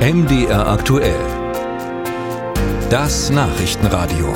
MDR aktuell. Das Nachrichtenradio.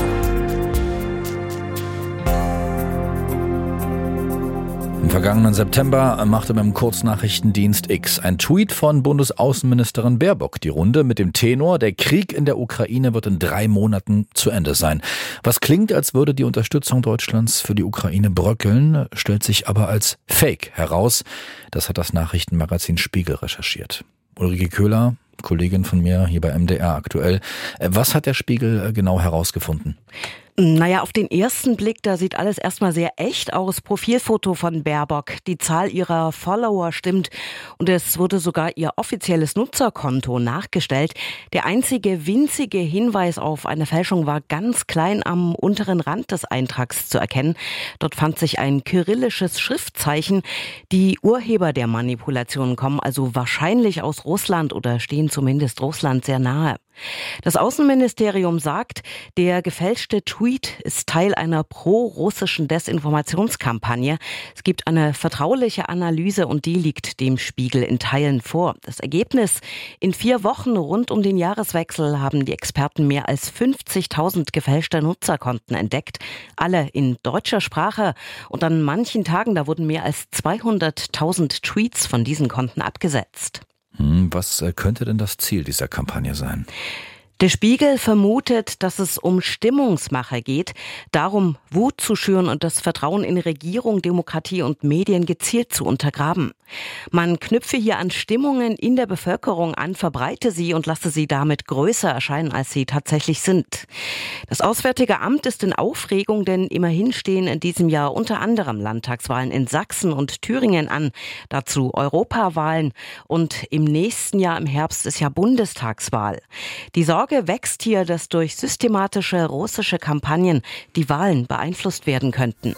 Im vergangenen September machte beim Kurznachrichtendienst X ein Tweet von Bundesaußenministerin Baerbock die Runde mit dem Tenor, der Krieg in der Ukraine wird in drei Monaten zu Ende sein. Was klingt, als würde die Unterstützung Deutschlands für die Ukraine bröckeln, stellt sich aber als Fake heraus. Das hat das Nachrichtenmagazin Spiegel recherchiert. Ulrike Köhler, Kollegin von mir hier bei MDR aktuell. Äh, was hat der Spiegel äh, genau herausgefunden? Naja, auf den ersten Blick, da sieht alles erstmal sehr echt aus. Profilfoto von Baerbock. Die Zahl ihrer Follower stimmt und es wurde sogar ihr offizielles Nutzerkonto nachgestellt. Der einzige winzige Hinweis auf eine Fälschung war ganz klein am unteren Rand des Eintrags zu erkennen. Dort fand sich ein kyrillisches Schriftzeichen. Die Urheber der Manipulation kommen also wahrscheinlich aus Russland oder stehen zumindest Russland sehr nahe. Das Außenministerium sagt, der gefälschte Tweet ist Teil einer pro-russischen Desinformationskampagne. Es gibt eine vertrauliche Analyse und die liegt dem Spiegel in Teilen vor. Das Ergebnis? In vier Wochen rund um den Jahreswechsel haben die Experten mehr als 50.000 gefälschte Nutzerkonten entdeckt. Alle in deutscher Sprache. Und an manchen Tagen, da wurden mehr als 200.000 Tweets von diesen Konten abgesetzt. Hm, was äh, könnte denn das Ziel dieser Kampagne sein? Der Spiegel vermutet, dass es um Stimmungsmache geht, darum Wut zu schüren und das Vertrauen in Regierung, Demokratie und Medien gezielt zu untergraben. Man knüpfe hier an Stimmungen in der Bevölkerung an, verbreite sie und lasse sie damit größer erscheinen, als sie tatsächlich sind. Das Auswärtige Amt ist in Aufregung, denn immerhin stehen in diesem Jahr unter anderem Landtagswahlen in Sachsen und Thüringen an, dazu Europawahlen und im nächsten Jahr im Herbst ist ja Bundestagswahl. Die Sorge Sorge wächst hier, dass durch systematische russische Kampagnen die Wahlen beeinflusst werden könnten.